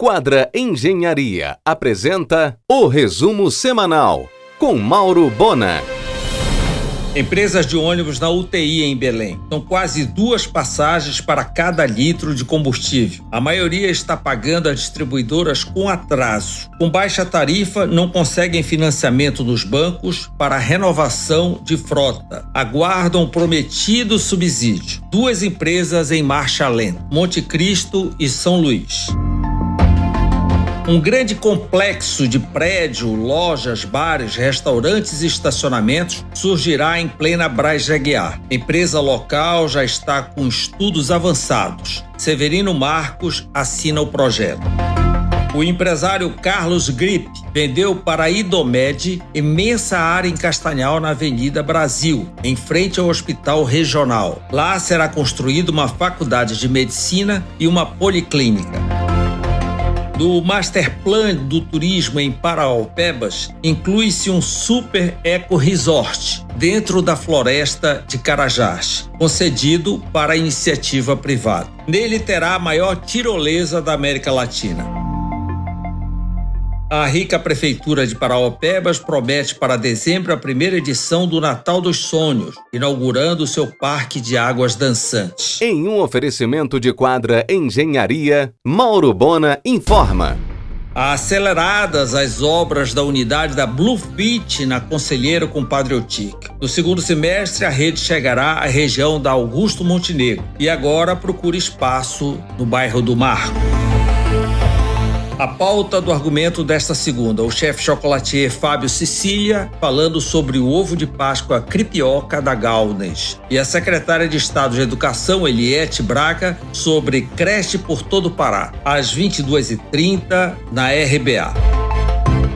Quadra Engenharia apresenta o resumo semanal com Mauro Bona. Empresas de ônibus na UTI em Belém. São quase duas passagens para cada litro de combustível. A maioria está pagando as distribuidoras com atraso. Com baixa tarifa, não conseguem financiamento nos bancos para renovação de frota. Aguardam o prometido subsídio. Duas empresas em marcha lenta: Monte Cristo e São Luís. Um grande complexo de prédio, lojas, bares, restaurantes e estacionamentos surgirá em plena Braz Jaguar. A empresa local já está com estudos avançados. Severino Marcos assina o projeto. O empresário Carlos Grip vendeu para a Idomed imensa área em Castanhal na Avenida Brasil, em frente ao Hospital Regional. Lá será construída uma faculdade de medicina e uma policlínica do Master Plan do Turismo em Paraupebas, inclui-se um super eco resort dentro da floresta de Carajás, concedido para iniciativa privada. Nele terá a maior tirolesa da América Latina. A rica Prefeitura de Paraopebas promete para dezembro a primeira edição do Natal dos Sonhos, inaugurando seu parque de águas dançantes. Em um oferecimento de quadra Engenharia, Mauro Bona informa. Aceleradas as obras da unidade da Bluefit na Conselheiro com Padre Otique. No segundo semestre, a rede chegará à região da Augusto Montenegro e agora procura espaço no bairro do Marco. A pauta do argumento desta segunda, o chefe chocolatier Fábio Sicília falando sobre o ovo de Páscoa cripioca da Galnes. E a secretária de Estado de Educação, Eliette Braga, sobre creche por todo o Pará, às 22h30 na RBA.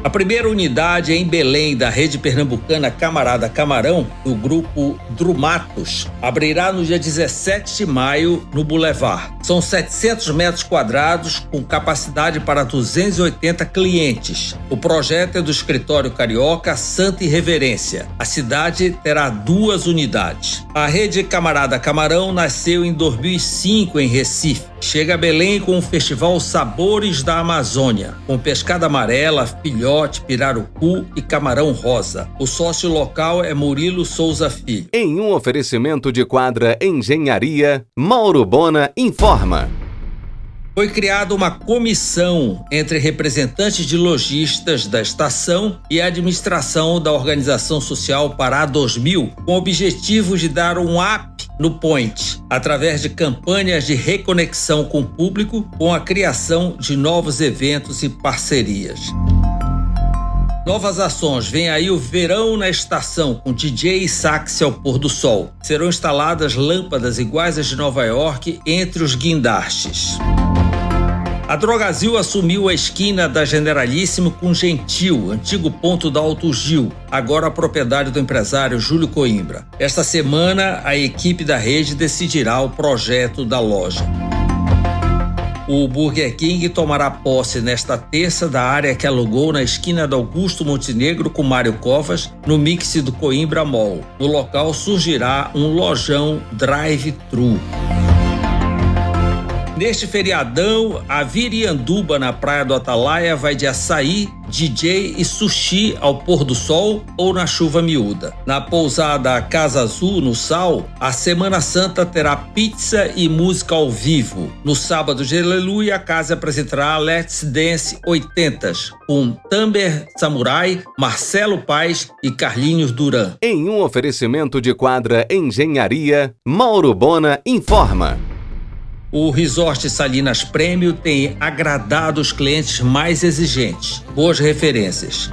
A primeira unidade é em Belém da rede pernambucana Camarada Camarão, do grupo Drumatos, abrirá no dia 17 de maio no Boulevard. São 700 metros quadrados com capacidade para 280 clientes. O projeto é do escritório carioca Santa Irreverência. A cidade terá duas unidades. A rede Camarada Camarão nasceu em 2005 em Recife Chega a Belém com o festival Sabores da Amazônia, com pescada amarela, filhote, pirarucu e camarão rosa. O sócio local é Murilo Souza Filho. Em um oferecimento de quadra Engenharia, Mauro Bona informa. Foi criada uma comissão entre representantes de lojistas da estação e a administração da Organização Social Pará 2000, com o objetivo de dar um up no Point, através de campanhas de reconexão com o público, com a criação de novos eventos e parcerias. Novas ações. Vem aí o verão na estação, com DJ e sax ao pôr do sol. Serão instaladas lâmpadas iguais às de Nova York entre os guindastes. A Drogazil assumiu a esquina da Generalíssimo com Gentil, antigo ponto da Alto Gil, agora a propriedade do empresário Júlio Coimbra. Esta semana, a equipe da rede decidirá o projeto da loja. O Burger King tomará posse nesta terça da área que alugou na esquina do Augusto Montenegro com Mário Covas, no mix do Coimbra Mall. No local surgirá um lojão drive-thru. Neste feriadão, a Virianduba na Praia do Atalaia vai de açaí, DJ e sushi ao pôr do sol ou na chuva miúda. Na pousada Casa Azul, no Sal, a Semana Santa terá pizza e música ao vivo. No sábado de Aleluia, a casa apresentará Let's Dance 80s, com Tamber Samurai, Marcelo Paz e Carlinhos Duran. Em um oferecimento de quadra Engenharia, Mauro Bona informa. O Resort Salinas Prêmio tem agradado os clientes mais exigentes. Boas referências.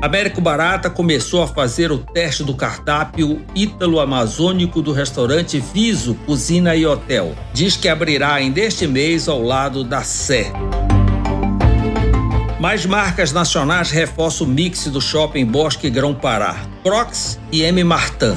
Américo Barata começou a fazer o teste do cardápio ítalo-amazônico do restaurante Viso Cozinha e Hotel. Diz que abrirá ainda este mês ao lado da Sé. Mais marcas nacionais reforçam o mix do shopping Bosque Grão Pará. Crocs e M. Martin.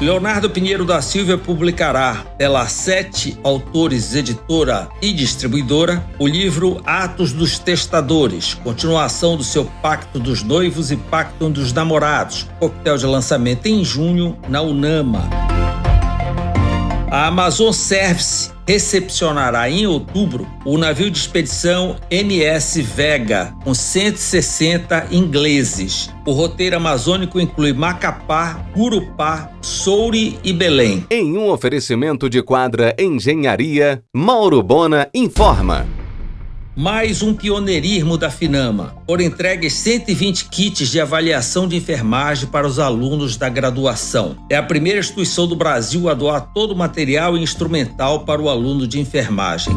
Leonardo Pinheiro da Silva publicará, pela Sete Autores Editora e Distribuidora, o livro Atos dos Testadores, continuação do seu Pacto dos Noivos e Pacto dos Namorados, coquetel de lançamento em junho na Unama. A Amazon Service recepcionará em outubro o navio de expedição MS Vega, com 160 ingleses. O roteiro amazônico inclui Macapá, Gurupá, Souri e Belém. Em um oferecimento de quadra Engenharia, Mauro Bona informa. Mais um pioneirismo da Finama. Foram entregues 120 kits de avaliação de enfermagem para os alunos da graduação. É a primeira instituição do Brasil a doar todo o material e instrumental para o aluno de enfermagem.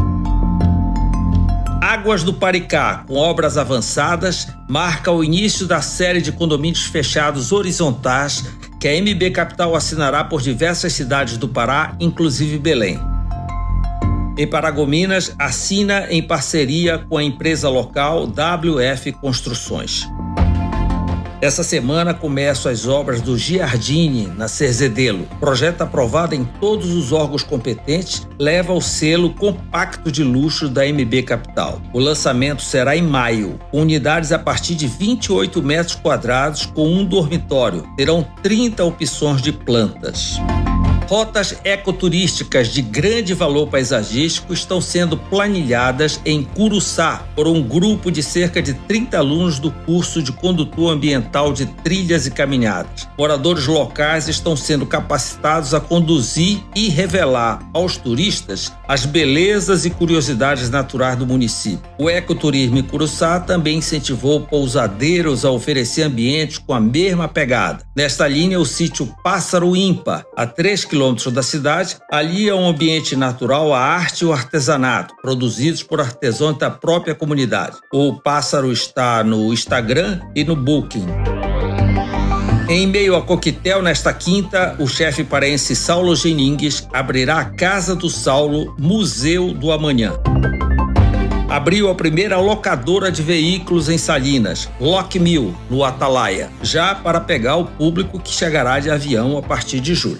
Águas do Paricá, com obras avançadas, marca o início da série de condomínios fechados horizontais que a MB Capital assinará por diversas cidades do Pará, inclusive Belém em Paragominas assina em parceria com a empresa local WF Construções. Essa semana começam as obras do Giardini, na Cerzedelo. Projeto aprovado em todos os órgãos competentes leva o selo compacto de luxo da MB Capital. O lançamento será em maio, unidades a partir de 28 metros quadrados com um dormitório. Terão 30 opções de plantas. Rotas ecoturísticas de grande valor paisagístico estão sendo planilhadas em Curuçá por um grupo de cerca de 30 alunos do curso de condutor ambiental de trilhas e caminhadas. Moradores locais estão sendo capacitados a conduzir e revelar aos turistas as belezas e curiosidades naturais do município. O ecoturismo em Curuçá também incentivou pousadeiros a oferecer ambientes com a mesma pegada. Nesta linha, o sítio Pássaro Ímpar, a 3 km quilômetros da cidade, ali é um ambiente natural a arte e o artesanato, produzidos por artesãos da própria comunidade. O pássaro está no Instagram e no Booking. Em meio a coquetel, nesta quinta, o chefe paraense Saulo Geningues abrirá a Casa do Saulo, Museu do Amanhã. Abriu a primeira locadora de veículos em Salinas, Lock Mill, no Atalaia, já para pegar o público que chegará de avião a partir de julho.